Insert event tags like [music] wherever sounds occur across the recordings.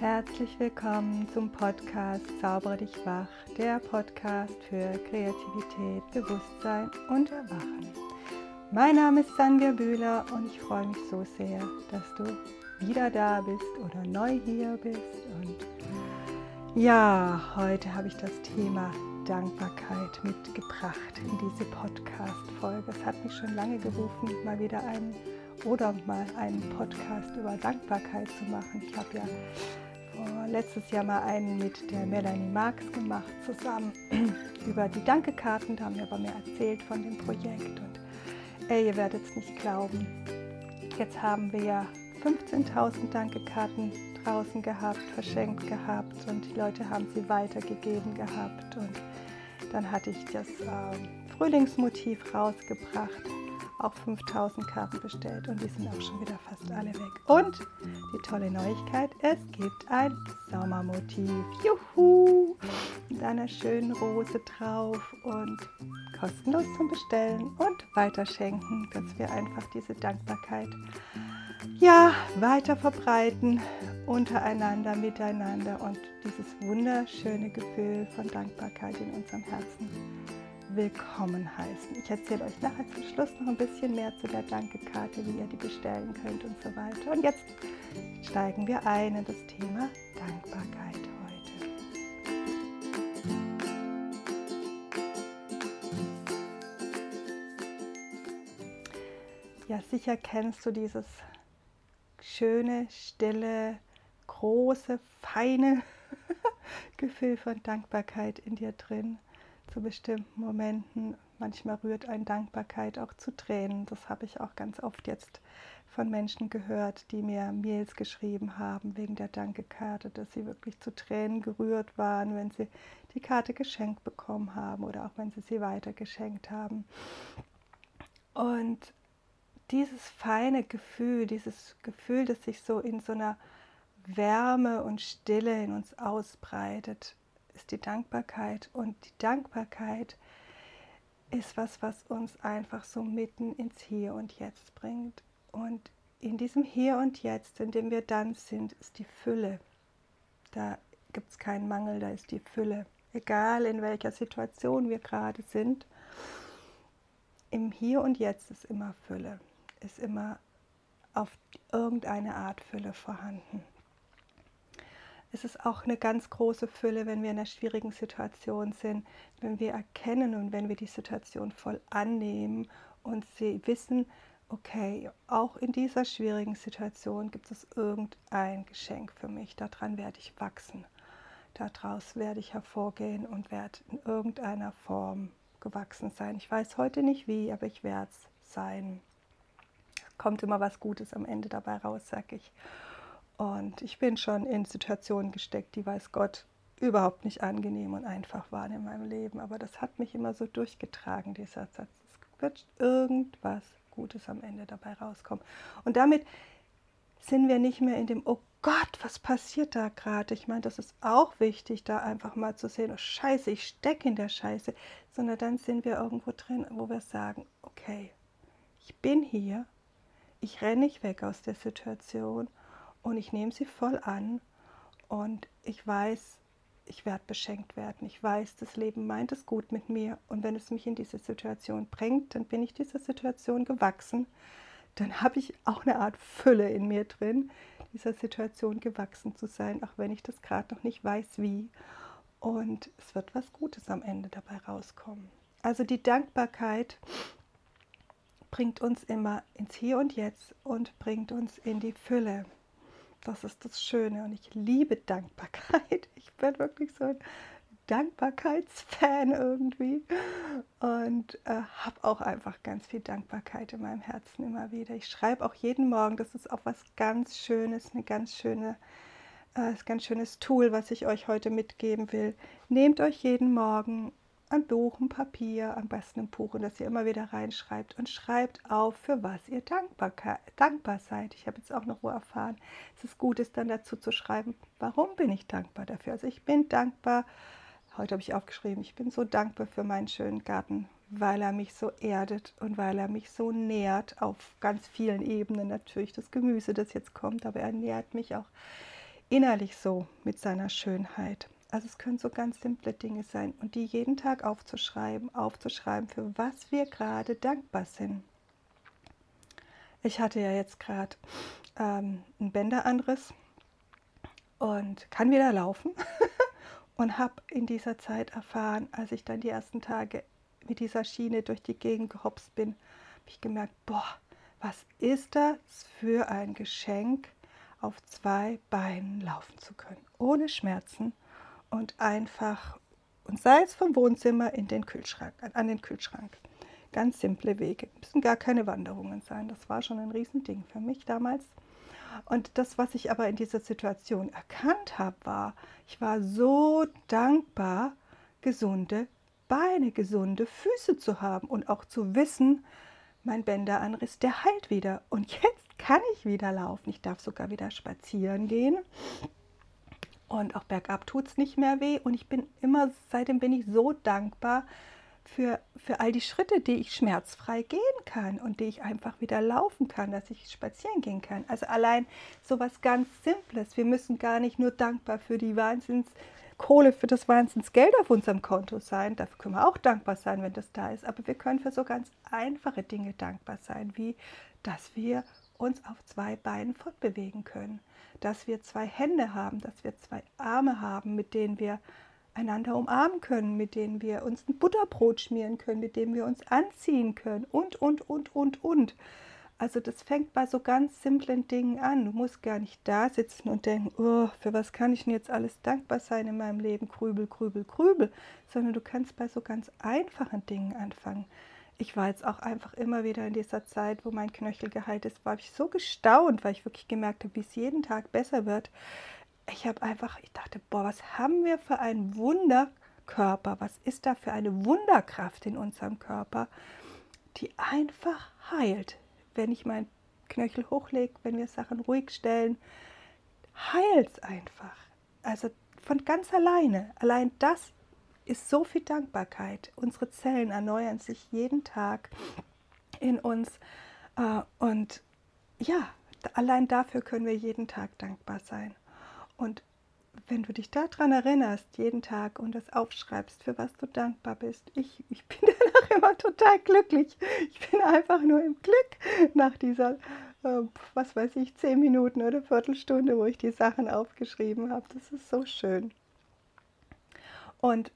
Herzlich willkommen zum Podcast Zaubere dich wach, der Podcast für Kreativität, Bewusstsein und Erwachen. Mein Name ist Sandra Bühler und ich freue mich so sehr, dass du wieder da bist oder neu hier bist. Und ja, heute habe ich das Thema Dankbarkeit mitgebracht in diese Podcast-Folge. Es hat mich schon lange gerufen, mal wieder einen oder mal einen Podcast über Dankbarkeit zu machen. Ich habe ja letztes Jahr mal einen mit der Melanie Marx gemacht, zusammen [clears throat] über die Dankekarten. Da haben wir aber mehr erzählt von dem Projekt. Und ey, ihr werdet es nicht glauben. Jetzt haben wir ja 15.000 Dankekarten draußen gehabt, verschenkt gehabt und die Leute haben sie weitergegeben gehabt. Und dann hatte ich das äh, Frühlingsmotiv rausgebracht auch 5000 Karten bestellt und die sind auch schon wieder fast alle weg. Und die tolle Neuigkeit, es gibt ein Sommermotiv. Juhu! Mit einer schönen Rose drauf und kostenlos zum Bestellen und weiterschenken, dass wir einfach diese Dankbarkeit ja, weiter verbreiten untereinander, miteinander und dieses wunderschöne Gefühl von Dankbarkeit in unserem Herzen willkommen heißen. Ich erzähle euch nachher zum Schluss noch ein bisschen mehr zu der Dankekarte, wie ihr die bestellen könnt und so weiter. Und jetzt steigen wir ein in das Thema Dankbarkeit heute. Ja, sicher kennst du dieses schöne, stille, große, feine [laughs] Gefühl von Dankbarkeit in dir drin zu bestimmten Momenten. Manchmal rührt ein Dankbarkeit auch zu Tränen. Das habe ich auch ganz oft jetzt von Menschen gehört, die mir Mails geschrieben haben wegen der Dankekarte, dass sie wirklich zu Tränen gerührt waren, wenn sie die Karte geschenkt bekommen haben oder auch wenn sie sie weitergeschenkt haben. Und dieses feine Gefühl, dieses Gefühl, das sich so in so einer Wärme und Stille in uns ausbreitet, ist die Dankbarkeit. Und die Dankbarkeit ist was, was uns einfach so mitten ins Hier und Jetzt bringt. Und in diesem Hier und Jetzt, in dem wir dann sind, ist die Fülle. Da gibt es keinen Mangel, da ist die Fülle. Egal in welcher Situation wir gerade sind, im Hier und Jetzt ist immer Fülle, ist immer auf irgendeine Art Fülle vorhanden es ist auch eine ganz große Fülle, wenn wir in einer schwierigen Situation sind, wenn wir erkennen und wenn wir die Situation voll annehmen und sie wissen, okay, auch in dieser schwierigen Situation gibt es irgendein Geschenk für mich, daran werde ich wachsen, daraus werde ich hervorgehen und werde in irgendeiner Form gewachsen sein. Ich weiß heute nicht wie, aber ich werde es sein. Kommt immer was Gutes am Ende dabei raus, sag ich. Und ich bin schon in Situationen gesteckt, die weiß Gott überhaupt nicht angenehm und einfach waren in meinem Leben. Aber das hat mich immer so durchgetragen, dieser Satz. Es wird irgendwas Gutes am Ende dabei rauskommen. Und damit sind wir nicht mehr in dem, oh Gott, was passiert da gerade? Ich meine, das ist auch wichtig, da einfach mal zu sehen, oh Scheiße, ich stecke in der Scheiße, sondern dann sind wir irgendwo drin, wo wir sagen, okay, ich bin hier, ich renne nicht weg aus der Situation und ich nehme sie voll an und ich weiß, ich werde beschenkt werden. Ich weiß, das Leben meint es gut mit mir und wenn es mich in diese Situation bringt, dann bin ich dieser Situation gewachsen. Dann [laughs] habe ich auch eine Art Fülle in mir drin, dieser Situation gewachsen zu sein, auch wenn ich das gerade noch nicht weiß, wie. Und es wird was Gutes am Ende dabei rauskommen. Also die Dankbarkeit bringt uns immer ins Hier und Jetzt und bringt uns in die Fülle. Das ist das Schöne und ich liebe Dankbarkeit. [laughs] Ich bin wirklich so ein Dankbarkeitsfan irgendwie und äh, habe auch einfach ganz viel Dankbarkeit in meinem Herzen immer wieder. Ich schreibe auch jeden Morgen, das ist auch was ganz Schönes, eine ganz schöne, äh, ein ganz schönes Tool, was ich euch heute mitgeben will. Nehmt euch jeden Morgen ein Buch, ein Papier, am besten ein Buch und das ihr immer wieder reinschreibt und schreibt auf, für was ihr dankbar, dankbar seid. Ich habe jetzt auch noch wo erfahren, es ist gut, ist dann dazu zu schreiben, warum bin ich dankbar dafür. Also ich bin dankbar, heute habe ich aufgeschrieben, ich bin so dankbar für meinen schönen Garten, weil er mich so erdet und weil er mich so nährt auf ganz vielen Ebenen. Natürlich das Gemüse, das jetzt kommt, aber er nährt mich auch innerlich so mit seiner Schönheit. Also es können so ganz simple Dinge sein und die jeden Tag aufzuschreiben, aufzuschreiben, für was wir gerade dankbar sind. Ich hatte ja jetzt gerade ähm, einen Bänderanriss und kann wieder laufen [laughs] und habe in dieser Zeit erfahren, als ich dann die ersten Tage mit dieser Schiene durch die Gegend gehopst bin, habe ich gemerkt, boah, was ist das für ein Geschenk, auf zwei Beinen laufen zu können, ohne Schmerzen und einfach, und sei es vom Wohnzimmer in den Kühlschrank, an den Kühlschrank. Ganz simple Wege, müssen gar keine Wanderungen sein. Das war schon ein Riesending für mich damals. Und das, was ich aber in dieser Situation erkannt habe, war, ich war so dankbar, gesunde Beine, gesunde Füße zu haben und auch zu wissen, mein Bänderanriss, der heilt wieder. Und jetzt kann ich wieder laufen. Ich darf sogar wieder spazieren gehen. Und auch bergab tut es nicht mehr weh. Und ich bin immer, seitdem bin ich so dankbar für, für all die Schritte, die ich schmerzfrei gehen kann und die ich einfach wieder laufen kann, dass ich spazieren gehen kann. Also allein so was ganz Simples. Wir müssen gar nicht nur dankbar für die Wahnsinns Kohle für das Wahnsinnsgeld auf unserem Konto sein. Dafür können wir auch dankbar sein, wenn das da ist. Aber wir können für so ganz einfache Dinge dankbar sein, wie dass wir uns auf zwei Beinen fortbewegen können, dass wir zwei Hände haben, dass wir zwei Arme haben, mit denen wir einander umarmen können, mit denen wir uns ein Butterbrot schmieren können, mit denen wir uns anziehen können und, und, und, und, und. Also das fängt bei so ganz simplen Dingen an. Du musst gar nicht da sitzen und denken, oh, für was kann ich denn jetzt alles dankbar sein in meinem Leben, grübel, grübel, grübel, sondern du kannst bei so ganz einfachen Dingen anfangen. Ich war jetzt auch einfach immer wieder in dieser Zeit, wo mein Knöchel geheilt ist, war ich so gestaunt, weil ich wirklich gemerkt habe, wie es jeden Tag besser wird ich habe einfach, ich dachte, boah, was haben wir für einen Wunderkörper? Was ist da für eine Wunderkraft in unserem Körper, die einfach heilt? Wenn ich meinen Knöchel hochlege, wenn wir Sachen ruhig stellen, heilt es einfach. Also von ganz alleine. Allein das ist so viel Dankbarkeit. Unsere Zellen erneuern sich jeden Tag in uns. Äh, und ja, allein dafür können wir jeden Tag dankbar sein. Und wenn du dich daran erinnerst, jeden Tag und das aufschreibst, für was du dankbar bist, ich, ich bin [laughs] danach immer total glücklich. Ich bin einfach nur im Glück nach dieser, äh, was weiß ich, zehn Minuten oder Viertelstunde, wo ich die Sachen aufgeschrieben habe. Das ist so schön. Und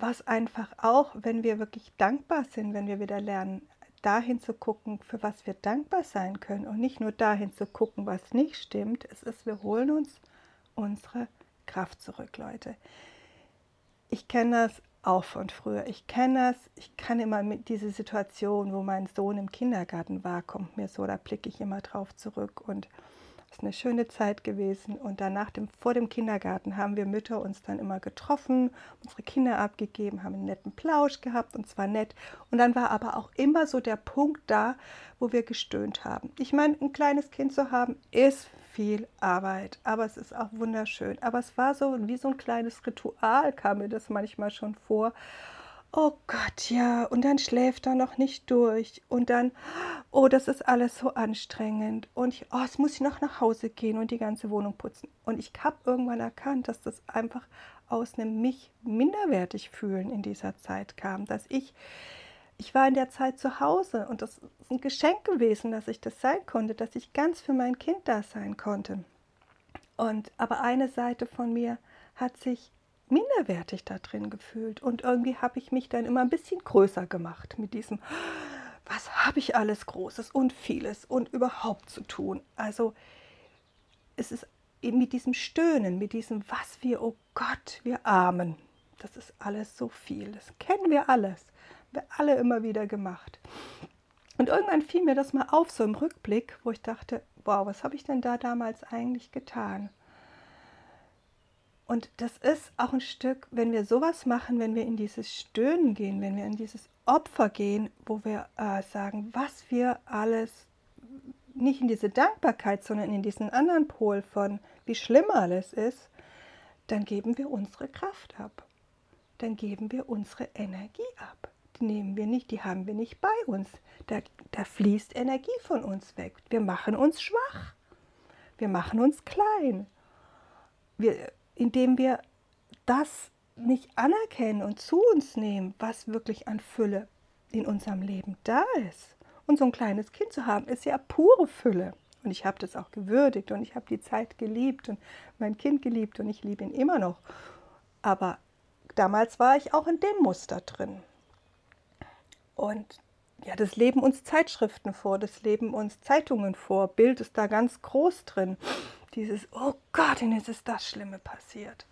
was einfach auch, wenn wir wirklich dankbar sind, wenn wir wieder lernen, dahin zu gucken, für was wir dankbar sein können und nicht nur dahin zu gucken, was nicht stimmt, es ist, wir holen uns unsere Kraft zurück, Leute. Ich kenne das auch von früher. Ich kenne das, ich kann immer mit dieser Situation, wo mein Sohn im Kindergarten war, kommt mir so, da blicke ich immer drauf zurück und ist eine schöne Zeit gewesen. Und danach, dem, vor dem Kindergarten, haben wir Mütter uns dann immer getroffen, unsere Kinder abgegeben, haben einen netten Plausch gehabt und zwar nett. Und dann war aber auch immer so der Punkt da, wo wir gestöhnt haben. Ich meine, ein kleines Kind zu haben, ist viel Arbeit, aber es ist auch wunderschön. Aber es war so wie so ein kleines Ritual, kam mir das manchmal schon vor. Oh Gott, ja, und dann schläft er noch nicht durch und dann, oh, das ist alles so anstrengend und ich, oh, jetzt muss ich noch nach Hause gehen und die ganze Wohnung putzen. Und ich habe irgendwann erkannt, dass das einfach aus einem mich minderwertig fühlen in dieser Zeit kam, dass ich ich war in der Zeit zu Hause und das ist ein Geschenk gewesen, dass ich das sein konnte, dass ich ganz für mein Kind da sein konnte. Und aber eine Seite von mir hat sich minderwertig da drin gefühlt und irgendwie habe ich mich dann immer ein bisschen größer gemacht mit diesem was habe ich alles Großes und vieles und überhaupt zu tun. Also es ist mit diesem Stöhnen, mit diesem was wir, oh Gott, wir Armen. Das ist alles so viel, das kennen wir alles wir alle immer wieder gemacht. Und irgendwann fiel mir das mal auf, so im Rückblick, wo ich dachte, wow, was habe ich denn da damals eigentlich getan? Und das ist auch ein Stück, wenn wir sowas machen, wenn wir in dieses Stöhnen gehen, wenn wir in dieses Opfer gehen, wo wir äh, sagen, was wir alles, nicht in diese Dankbarkeit, sondern in diesen anderen Pol von, wie schlimm alles ist, dann geben wir unsere Kraft ab. Dann geben wir unsere Energie ab die nehmen wir nicht, die haben wir nicht bei uns. Da, da fließt Energie von uns weg. Wir machen uns schwach. Wir machen uns klein. wir, indem wir das nicht anerkennen und zu uns nehmen, was wirklich an Fülle in unserem Leben da ist. Und so ein kleines Kind zu haben, ist ja pure Fülle. Und ich habe das auch gewürdigt und ich habe die Zeit geliebt und mein Kind geliebt und ich liebe ihn immer noch. Aber damals war ich auch in dem Muster drin. Und ja, das leben uns Zeitschriften vor, das leben uns Zeitungen vor. Bild ist da ganz groß drin. Dieses, oh Gott, jetzt ist das Schlimme passiert.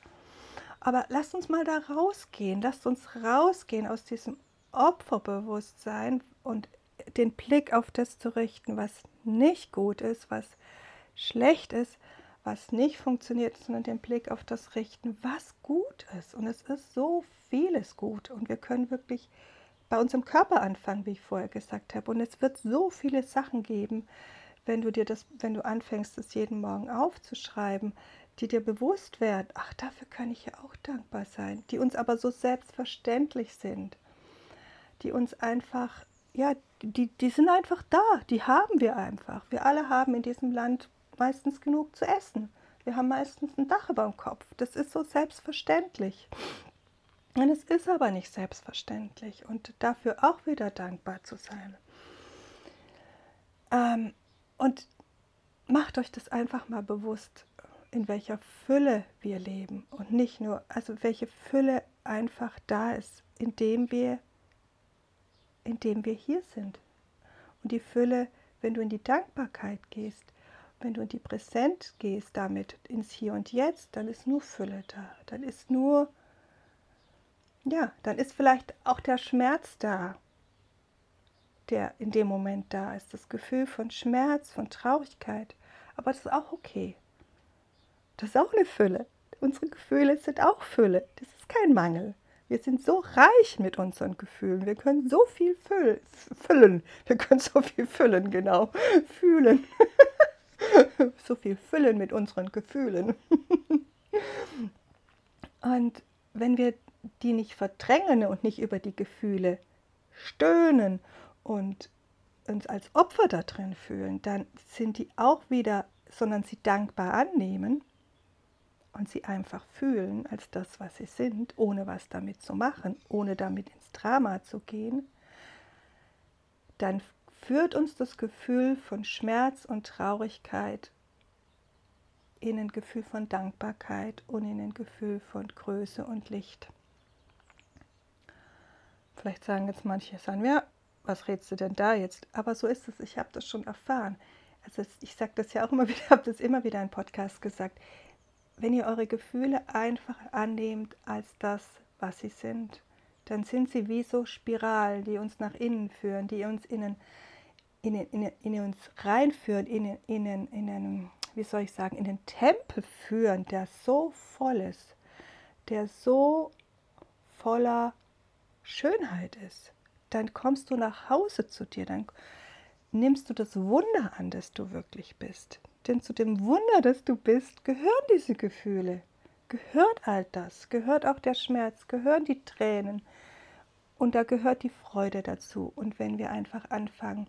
Aber lasst uns mal da rausgehen, lasst uns rausgehen aus diesem Opferbewusstsein und den Blick auf das zu richten, was nicht gut ist, was schlecht ist, was nicht funktioniert, sondern den Blick auf das richten, was gut ist. Und es ist so vieles gut. Und wir können wirklich bei unserem Körper anfangen, wie ich vorher gesagt habe. Und es wird so viele Sachen geben, wenn du dir das, wenn du anfängst, es jeden Morgen aufzuschreiben, die dir bewusst werden, ach, dafür kann ich ja auch dankbar sein, die uns aber so selbstverständlich sind, die uns einfach ja, die, die sind einfach da, die haben wir einfach. Wir alle haben in diesem Land meistens genug zu essen. Wir haben meistens ein Dach über dem Kopf. Das ist so selbstverständlich. Und es ist aber nicht selbstverständlich und dafür auch wieder dankbar zu sein. Ähm, und macht euch das einfach mal bewusst, in welcher Fülle wir leben und nicht nur, also welche Fülle einfach da ist, indem wir in dem wir hier sind. Und die Fülle, wenn du in die Dankbarkeit gehst, wenn du in die Präsent gehst, damit ins Hier und Jetzt, dann ist nur Fülle da. Dann ist nur, ja, dann ist vielleicht auch der Schmerz da, der in dem Moment da ist. Das Gefühl von Schmerz, von Traurigkeit. Aber das ist auch okay. Das ist auch eine Fülle. Unsere Gefühle sind auch Fülle. Das ist kein Mangel. Wir sind so reich mit unseren Gefühlen. Wir können so viel füllen. Wir können so viel füllen, genau. Fühlen. [laughs] so viel füllen mit unseren Gefühlen. [laughs] Und wenn wir die nicht verdrängen und nicht über die Gefühle stöhnen und uns als Opfer da drin fühlen, dann sind die auch wieder, sondern sie dankbar annehmen, und sie einfach fühlen als das, was sie sind, ohne was damit zu machen, ohne damit ins Drama zu gehen, dann führt uns das Gefühl von Schmerz und Traurigkeit in ein Gefühl von Dankbarkeit und in ein Gefühl von Größe und Licht. Vielleicht sagen jetzt manche, sagen ja, was redest du denn da jetzt? Aber so ist es, ich habe das schon erfahren. Also ich sage das ja auch immer [laughs] wieder, habe das immer wieder in Podcast gesagt wenn ihr eure Gefühle einfach annehmt als das, was sie sind, dann sind sie wie so Spiralen, die uns nach innen führen, die uns in, in, in, in uns reinführen, in, in, in einen, wie soll ich sagen, in den Tempel führen, der so voll ist, der so voller Schönheit ist. Dann kommst du nach Hause zu dir, dann nimmst du das Wunder an, das du wirklich bist. Denn zu dem Wunder, das du bist, gehören diese Gefühle, gehört all das, gehört auch der Schmerz, gehören die Tränen und da gehört die Freude dazu. Und wenn wir einfach anfangen,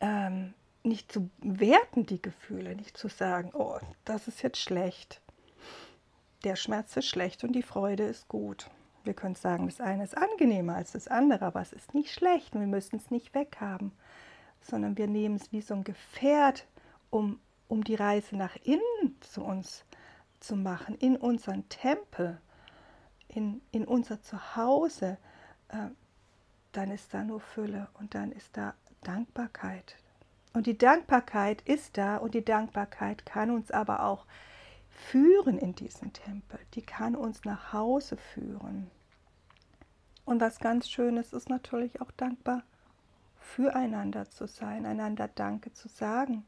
ähm, nicht zu werten die Gefühle, nicht zu sagen, oh, das ist jetzt schlecht, der Schmerz ist schlecht und die Freude ist gut. Wir können sagen, das eine ist angenehmer als das andere, aber es ist nicht schlecht und wir müssen es nicht weghaben, sondern wir nehmen es wie so ein Gefährt um, um die Reise nach innen zu uns zu machen, in unseren Tempel, in, in unser Zuhause, äh, dann ist da nur Fülle und dann ist da Dankbarkeit. Und die Dankbarkeit ist da und die Dankbarkeit kann uns aber auch führen in diesen Tempel. Die kann uns nach Hause führen. Und was ganz Schönes ist natürlich auch dankbar füreinander zu sein, einander Danke zu sagen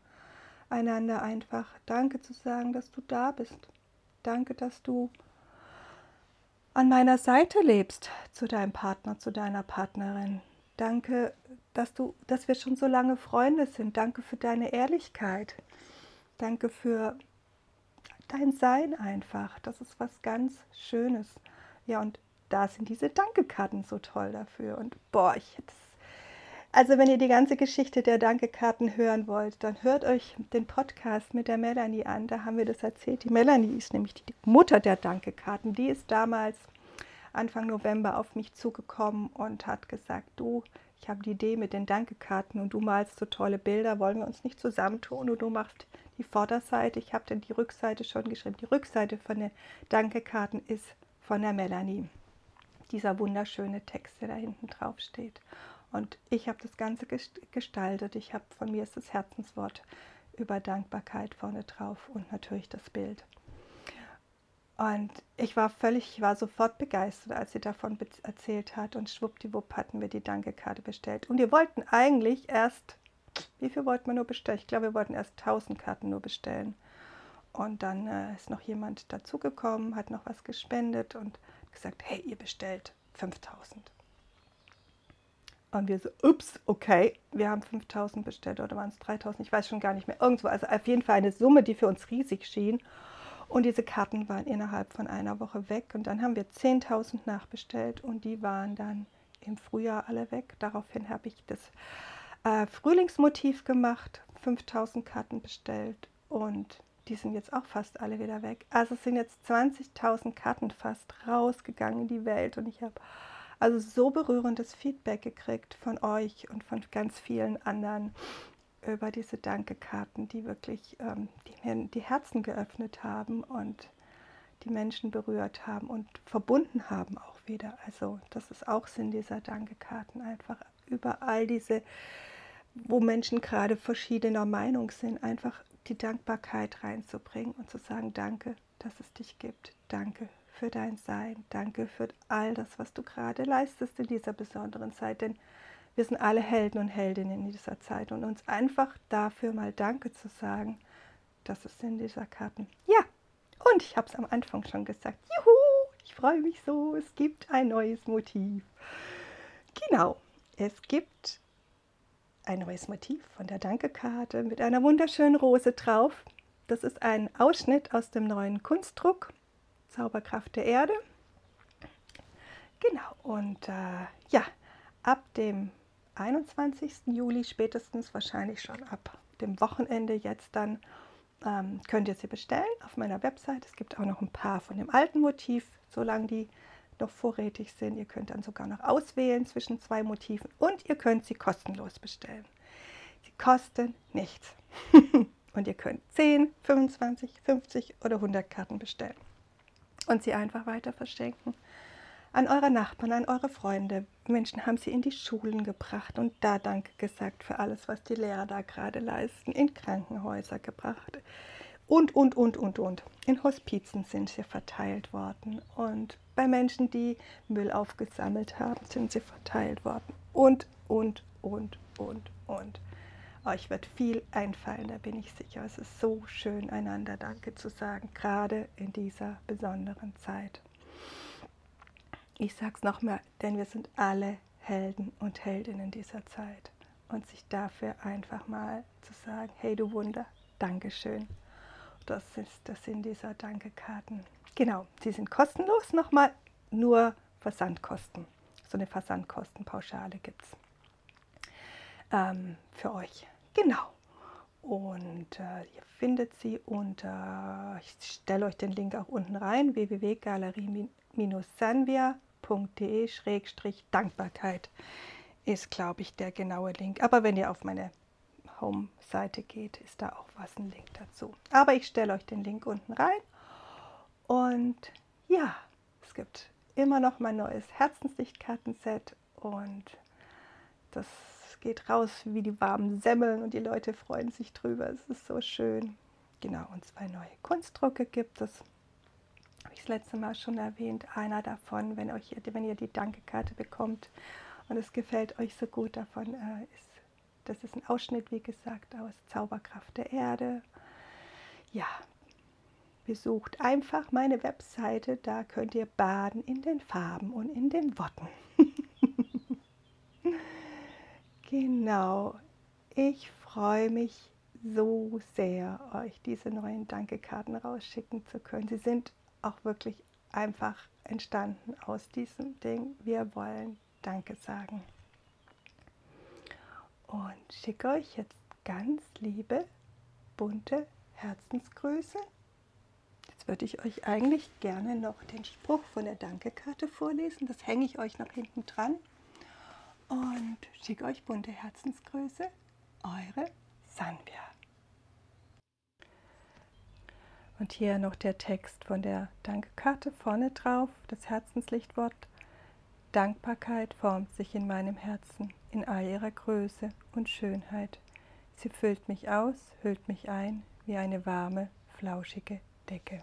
einander einfach Danke zu sagen, dass du da bist. Danke, dass du an meiner Seite lebst zu deinem Partner, zu deiner Partnerin. Danke, dass du, dass wir schon so lange Freunde sind. Danke für deine Ehrlichkeit. Danke für dein Sein einfach. Das ist was ganz Schönes. Ja, und da sind diese Dankekarten so toll dafür. Und boah, ich hätte Also wenn ihr die ganze Geschichte der Dankekarten hören wollt, dann hört euch den Podcast mit der Melanie an. Da haben wir das erzählt. Die Melanie ist nämlich die Mutter der Dankekarten. Die ist damals Anfang November auf mich zugekommen und hat gesagt, du, ich habe die Idee mit den Dankekarten und du malst so tolle Bilder, wollen wir uns nicht zusammentun und du machst die Vorderseite. Ich habe dann die Rückseite schon geschrieben. Die Rückseite von den Dankekarten ist von der Melanie. Dieser wunderschöne Text, der da hinten drauf steht. Und ich habe das Ganze gestaltet. Ich habe von mir ist das Herzenswort über Dankbarkeit vorne drauf und natürlich das Bild. Und ich war völlig, ich war sofort begeistert, als sie davon erzählt hat. Und schwuppdiwupp hatten wir die Dankekarte bestellt. Und wir wollten eigentlich erst, wie viel wollten wir nur bestellen? Ich glaube, wir wollten erst 1000 Karten nur bestellen. Und dann äh, ist noch jemand dazugekommen, hat noch was gespendet und gesagt, hey, ihr bestellt 5000. Und wir so, ups, okay, wir haben 5000 bestellt oder waren es 3000, ich weiß schon gar nicht mehr, irgendwo. Also auf jeden Fall eine Summe, die für uns riesig schien. Und diese Karten waren innerhalb von einer Woche weg. Und dann haben wir 10.000 nachbestellt und die waren dann im Frühjahr alle weg. Daraufhin habe ich das äh, Frühlingsmotiv gemacht, 5000 Karten bestellt und die sind jetzt auch fast alle wieder weg. Also sind jetzt 20.000 Karten fast rausgegangen in die Welt und ich habe also so berührendes Feedback gekriegt von euch und von ganz vielen anderen über diese Dankekarten, die wirklich ähm, die mir die Herzen geöffnet haben und die Menschen berührt haben und verbunden haben auch wieder. Also das ist auch Sinn dieser Dankekarten, einfach über all diese, wo Menschen gerade verschiedener Meinung sind, einfach die Dankbarkeit reinzubringen und zu sagen, danke, dass es dich gibt. Danke für dein Sein. Danke für all das, was du gerade leistest in dieser besonderen Zeit. Denn wir sind alle Helden und Heldinnen in dieser Zeit. Und uns einfach dafür mal Danke zu sagen, das ist in dieser Karten. Ja, und ich habe es am Anfang schon gesagt. Juhu, ich freue mich so. Es gibt ein neues Motiv. Genau, es gibt ein neues Motiv von der Dankekarte mit einer wunderschönen Rose drauf. Das ist ein Ausschnitt aus dem neuen Kunstdruck Zauberkraft der Erde. Genau, und äh, ja, ab dem 21. Juli, spätestens wahrscheinlich schon ab dem Wochenende jetzt dann, ähm, könnt ihr sie bestellen auf meiner Website. Es gibt auch noch ein paar von dem alten Motiv, solange die noch vorrätig sind. Ihr könnt dann sogar noch auswählen zwischen zwei Motiven und ihr könnt sie kostenlos bestellen. Sie kosten nichts. [laughs] und ihr könnt 10, 25, 50 oder 100 Karten bestellen und sie einfach weiter verschenken. An eure Nachbarn, an eure Freunde. Menschen haben sie in die Schulen gebracht und da Danke gesagt für alles, was die Lehrer da gerade leisten, in Krankenhäuser gebracht. Und, und, und, und, und. In Hospizen sind sie verteilt worden. Und bei Menschen, die Müll aufgesammelt haben, sind sie verteilt worden. Und, und, und, und, und. Euch wird viel einfallen, da bin ich sicher. Es ist so schön, einander Danke zu sagen, gerade in dieser besonderen Zeit. Ich sage es nochmal, denn wir sind alle Helden und Heldinnen dieser Zeit. Und sich dafür einfach mal zu sagen, hey du Wunder, Dankeschön. Das, ist, das sind dieser Dankekarten. Genau, sie sind kostenlos nochmal, nur Versandkosten. So eine Versandkostenpauschale gibt es ähm, für euch. Genau. Und äh, ihr findet sie unter, ich stelle euch den Link auch unten rein, www.galerie-sanvia.de-dankbarkeit ist, glaube ich, der genaue Link. Aber wenn ihr auf meine Home-Seite geht, ist da auch was ein Link dazu. Aber ich stelle euch den Link unten rein. Und ja, es gibt immer noch mein neues Herzenslichtkartenset und das geht raus wie die warmen Semmeln und die Leute freuen sich drüber. Es ist so schön. Genau, und zwei neue Kunstdrucke gibt es. Habe ich das letzte Mal schon erwähnt. Einer davon, wenn, euch, wenn ihr die Dankekarte bekommt und es gefällt euch so gut davon, äh, ist, das ist ein Ausschnitt, wie gesagt, aus Zauberkraft der Erde. Ja, besucht einfach meine Webseite, da könnt ihr baden in den Farben und in den Worten. [laughs] Genau. Ich freue mich so sehr, euch diese neuen Dankekarten rausschicken zu können. Sie sind auch wirklich einfach entstanden aus diesem Ding. Wir wollen Danke sagen. Und schicke euch jetzt ganz liebe, bunte Herzensgrüße. Jetzt würde ich euch eigentlich gerne noch den Spruch von der Dankekarte vorlesen. Das hänge ich euch noch hinten dran. Und schicke euch bunte Herzensgrüße. Eure Sanvia. Und hier noch der Text von der Dankekarte vorne drauf, das Herzenslichtwort. Dankbarkeit formt sich in meinem Herzen in all ihrer Größe und Schönheit. Sie füllt mich aus, hüllt mich ein wie eine warme, flauschige Decke.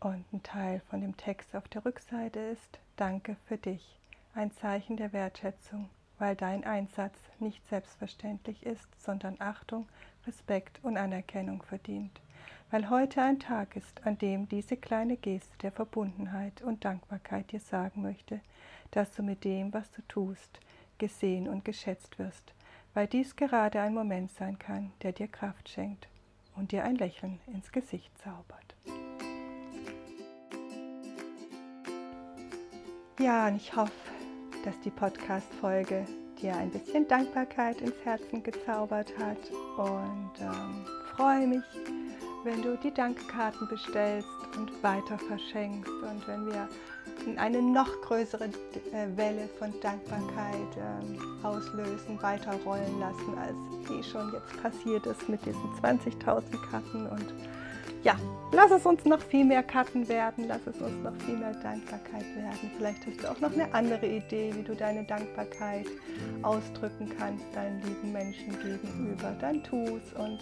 Und ein Teil von dem Text auf der Rückseite ist Danke für dich, ein Zeichen der Wertschätzung, weil dein Einsatz nicht selbstverständlich ist, sondern Achtung, Respekt und Anerkennung verdient. Weil heute ein Tag ist, an dem diese kleine Geste der Verbundenheit und Dankbarkeit dir sagen möchte, dass du mit dem, was du tust, gesehen und geschätzt wirst, weil dies gerade ein Moment sein kann, der dir Kraft schenkt und dir ein Lächeln ins Gesicht zaubert. Ja, und ich hoffe, dass die Podcast-Folge dir ein bisschen Dankbarkeit ins Herzen gezaubert hat und ähm, freue mich, wenn du die Dankkarten bestellst und weiter verschenkst und wenn wir eine noch größere äh, Welle von Dankbarkeit ähm, auslösen, weiter rollen lassen, als eh schon jetzt passiert ist mit diesen 20.000 Karten. Und ja, lass es uns noch viel mehr Karten werden, lass es uns noch viel mehr Dankbarkeit werden. Vielleicht hast du auch noch eine andere Idee, wie du deine Dankbarkeit ausdrücken kannst, deinen lieben Menschen gegenüber. Dann tu es und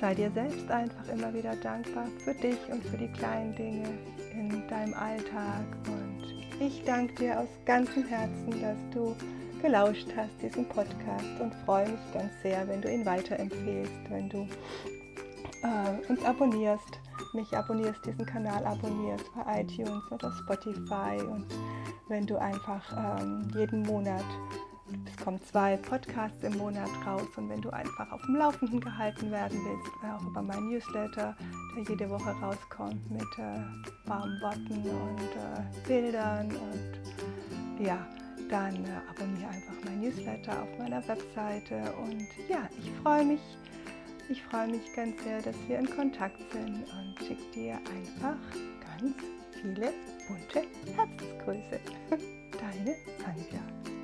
sei dir selbst einfach immer wieder dankbar für dich und für die kleinen Dinge in deinem Alltag. Und ich danke dir aus ganzem Herzen, dass du gelauscht hast, diesen Podcast und freue mich ganz sehr, wenn du ihn weiterempfehlst, wenn du äh, uns abonnierst, mich abonnierst, diesen Kanal abonnierst bei iTunes oder Spotify und wenn du einfach ähm, jeden Monat es kommen zwei Podcasts im Monat raus und wenn du einfach auf dem Laufenden gehalten werden willst, auch über meinen Newsletter, der jede Woche rauskommt mit äh, warmen Worten und äh, Bildern und ja, dann äh, abonniere einfach mein Newsletter auf meiner Webseite und ja, ich freue mich, ich freue mich ganz sehr, dass wir in Kontakt sind und schicke dir einfach ganz viele bunte Herzensgrüße. [laughs] Deine Anja.